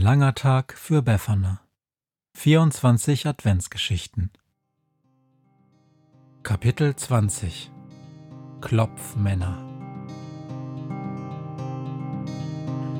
langer Tag für Befana. 24 Adventsgeschichten. Kapitel 20 Klopfmänner.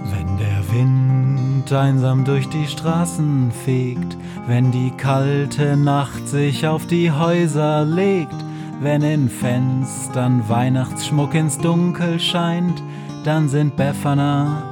Wenn der Wind einsam durch die Straßen fegt, wenn die kalte Nacht sich auf die Häuser legt, wenn in Fenstern Weihnachtsschmuck ins Dunkel scheint, dann sind Befana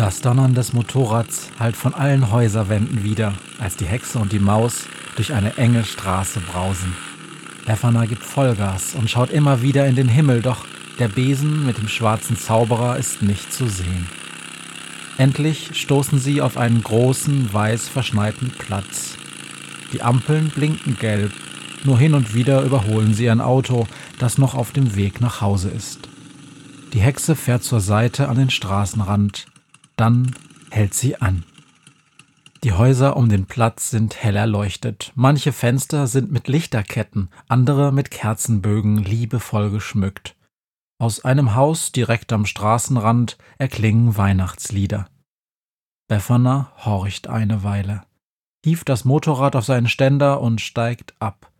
Das Donnern des Motorrads hallt von allen Häuserwänden wieder, als die Hexe und die Maus durch eine enge Straße brausen. Befana gibt Vollgas und schaut immer wieder in den Himmel, doch der Besen mit dem schwarzen Zauberer ist nicht zu sehen. Endlich stoßen sie auf einen großen, weiß verschneiten Platz. Die Ampeln blinken gelb, nur hin und wieder überholen sie ein Auto, das noch auf dem Weg nach Hause ist. Die Hexe fährt zur Seite an den Straßenrand, dann hält sie an. Die Häuser um den Platz sind hell erleuchtet. Manche Fenster sind mit Lichterketten, andere mit Kerzenbögen liebevoll geschmückt. Aus einem Haus direkt am Straßenrand erklingen Weihnachtslieder. Befana horcht eine Weile, hieft das Motorrad auf seinen Ständer und steigt ab.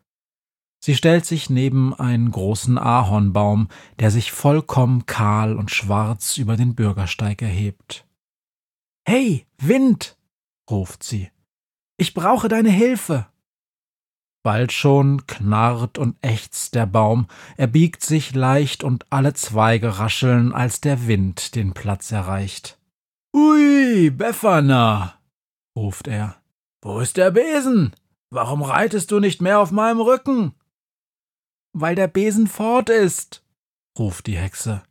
Sie stellt sich neben einen großen Ahornbaum, der sich vollkommen kahl und schwarz über den Bürgersteig erhebt. Hey, Wind, ruft sie. Ich brauche deine Hilfe. Bald schon knarrt und ächzt der Baum, er biegt sich leicht und alle Zweige rascheln, als der Wind den Platz erreicht. Ui, Befana, ruft er. Wo ist der Besen? Warum reitest du nicht mehr auf meinem Rücken? Weil der Besen fort ist, ruft die Hexe.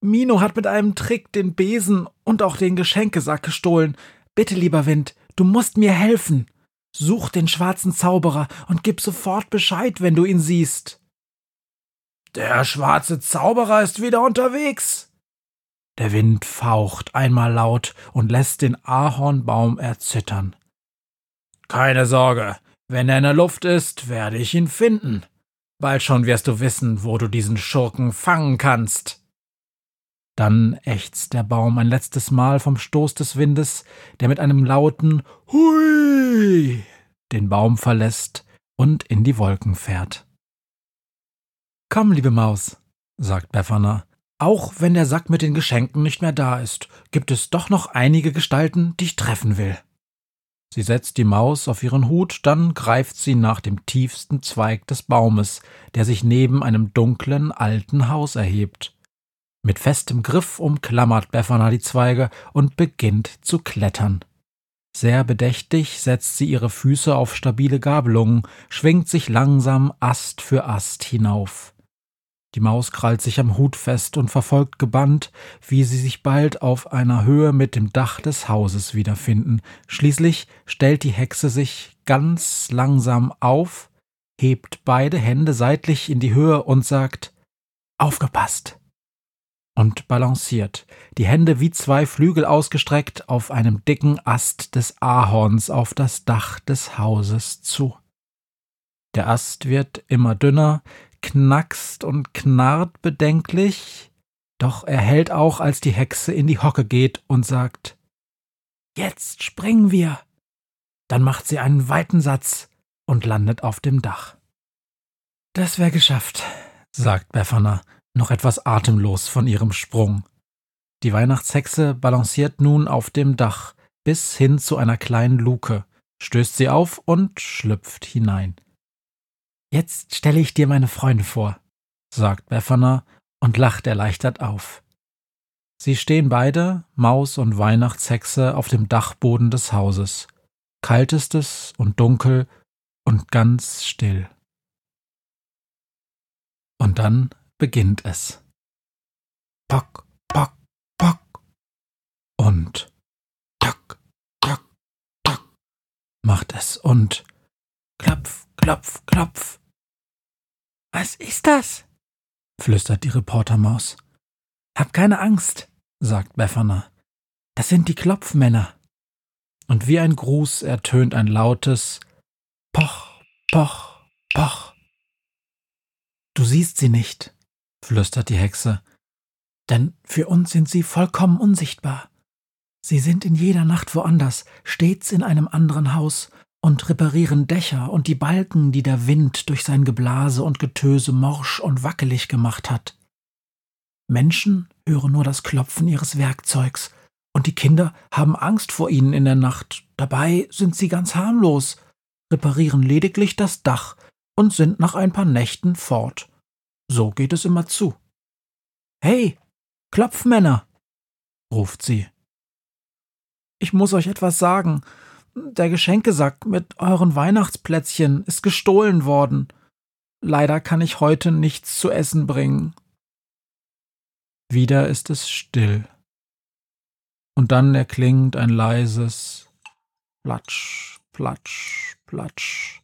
Mino hat mit einem Trick den Besen und auch den Geschenkesack gestohlen. Bitte, lieber Wind, du musst mir helfen. Such den schwarzen Zauberer und gib sofort Bescheid, wenn du ihn siehst. Der schwarze Zauberer ist wieder unterwegs. Der Wind faucht einmal laut und lässt den Ahornbaum erzittern. Keine Sorge, wenn er in der Luft ist, werde ich ihn finden. Bald schon wirst du wissen, wo du diesen Schurken fangen kannst. Dann ächzt der Baum ein letztes Mal vom Stoß des Windes, der mit einem lauten Hui den Baum verlässt und in die Wolken fährt. Komm, liebe Maus, sagt Befana, auch wenn der Sack mit den Geschenken nicht mehr da ist, gibt es doch noch einige Gestalten, die ich treffen will. Sie setzt die Maus auf ihren Hut, dann greift sie nach dem tiefsten Zweig des Baumes, der sich neben einem dunklen alten Haus erhebt. Mit festem Griff umklammert Befana die Zweige und beginnt zu klettern. Sehr bedächtig setzt sie ihre Füße auf stabile Gabelungen, schwingt sich langsam Ast für Ast hinauf. Die Maus krallt sich am Hut fest und verfolgt gebannt, wie sie sich bald auf einer Höhe mit dem Dach des Hauses wiederfinden. Schließlich stellt die Hexe sich ganz langsam auf, hebt beide Hände seitlich in die Höhe und sagt Aufgepasst und balanciert, die Hände wie zwei Flügel ausgestreckt auf einem dicken Ast des Ahorns auf das Dach des Hauses zu. Der Ast wird immer dünner, knackst und knarrt bedenklich, doch er hält auch, als die Hexe in die Hocke geht und sagt Jetzt springen wir. Dann macht sie einen weiten Satz und landet auf dem Dach. Das wär geschafft, sagt Befana noch etwas atemlos von ihrem Sprung. Die Weihnachtshexe balanciert nun auf dem Dach bis hin zu einer kleinen Luke, stößt sie auf und schlüpft hinein. Jetzt stelle ich dir meine Freunde vor, sagt Befana und lacht erleichtert auf. Sie stehen beide, Maus und Weihnachtshexe, auf dem Dachboden des Hauses. Kalt ist es und dunkel und ganz still. Und dann beginnt es. Pock, pock, pock. Und tack, tack, tack macht es und klopf, klopf, klopf. Was ist das? flüstert die Reportermaus. Hab keine Angst, sagt Befana. Das sind die Klopfmänner. Und wie ein Gruß ertönt ein lautes Poch, Poch, Poch. Du siehst sie nicht, flüstert die Hexe, denn für uns sind sie vollkommen unsichtbar. Sie sind in jeder Nacht woanders, stets in einem anderen Haus und reparieren Dächer und die Balken, die der Wind durch sein Geblase und Getöse morsch und wackelig gemacht hat. Menschen hören nur das Klopfen ihres Werkzeugs, und die Kinder haben Angst vor ihnen in der Nacht. Dabei sind sie ganz harmlos, reparieren lediglich das Dach und sind nach ein paar Nächten fort. So geht es immer zu. Hey, Klopfmänner, ruft sie. Ich muss euch etwas sagen. Der Geschenkesack mit euren Weihnachtsplätzchen ist gestohlen worden. Leider kann ich heute nichts zu essen bringen. Wieder ist es still. Und dann erklingt ein leises Platsch, Platsch, Platsch.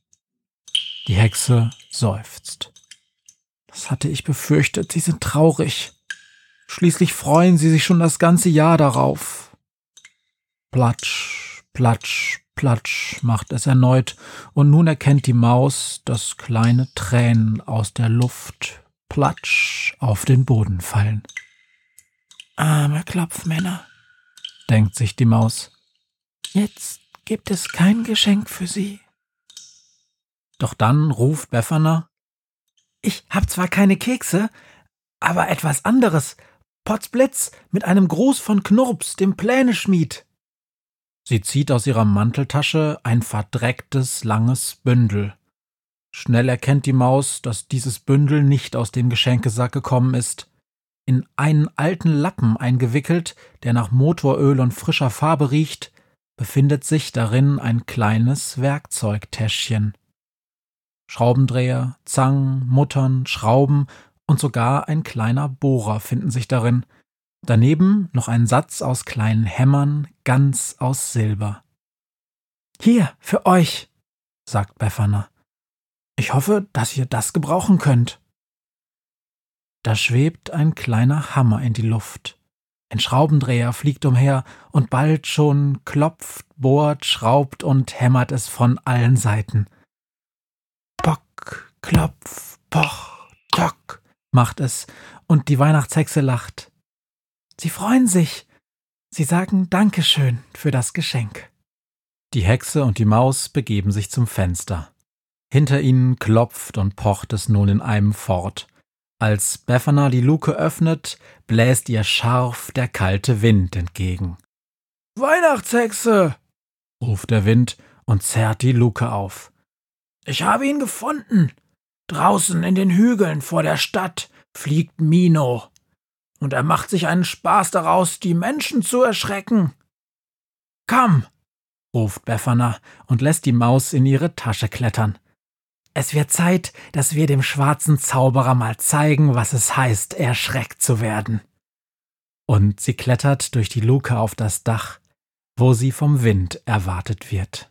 Die Hexe seufzt. Das hatte ich befürchtet, sie sind traurig. Schließlich freuen sie sich schon das ganze Jahr darauf. Platsch, Platsch, Platsch macht es erneut, und nun erkennt die Maus, dass kleine Tränen aus der Luft platsch auf den Boden fallen. Arme Klopfmänner, denkt sich die Maus. Jetzt gibt es kein Geschenk für sie. Doch dann ruft Befana. Ich hab zwar keine Kekse, aber etwas anderes. Potzblitz mit einem Gruß von Knurps, dem Pläneschmied. Sie zieht aus ihrer Manteltasche ein verdrecktes, langes Bündel. Schnell erkennt die Maus, dass dieses Bündel nicht aus dem Geschenkesack gekommen ist in einen alten Lappen eingewickelt, der nach Motoröl und frischer Farbe riecht, befindet sich darin ein kleines Werkzeugtäschchen. Schraubendreher, Zangen, Muttern, Schrauben und sogar ein kleiner Bohrer finden sich darin. Daneben noch ein Satz aus kleinen Hämmern, ganz aus Silber. Hier, für euch, sagt Befana. Ich hoffe, dass ihr das gebrauchen könnt. Da schwebt ein kleiner Hammer in die Luft. Ein Schraubendreher fliegt umher und bald schon klopft, bohrt, schraubt und hämmert es von allen Seiten. Pock, klopf, poch, tock macht es und die Weihnachtshexe lacht. Sie freuen sich. Sie sagen Dankeschön für das Geschenk. Die Hexe und die Maus begeben sich zum Fenster. Hinter ihnen klopft und pocht es nun in einem fort. Als Befana die Luke öffnet, bläst ihr scharf der kalte Wind entgegen. Weihnachtshexe! ruft der Wind und zerrt die Luke auf. Ich habe ihn gefunden. Draußen in den Hügeln vor der Stadt fliegt Mino. Und er macht sich einen Spaß daraus, die Menschen zu erschrecken. Komm, ruft Befana und lässt die Maus in ihre Tasche klettern. Es wird Zeit, dass wir dem schwarzen Zauberer mal zeigen, was es heißt, erschreckt zu werden. Und sie klettert durch die Luke auf das Dach, wo sie vom Wind erwartet wird.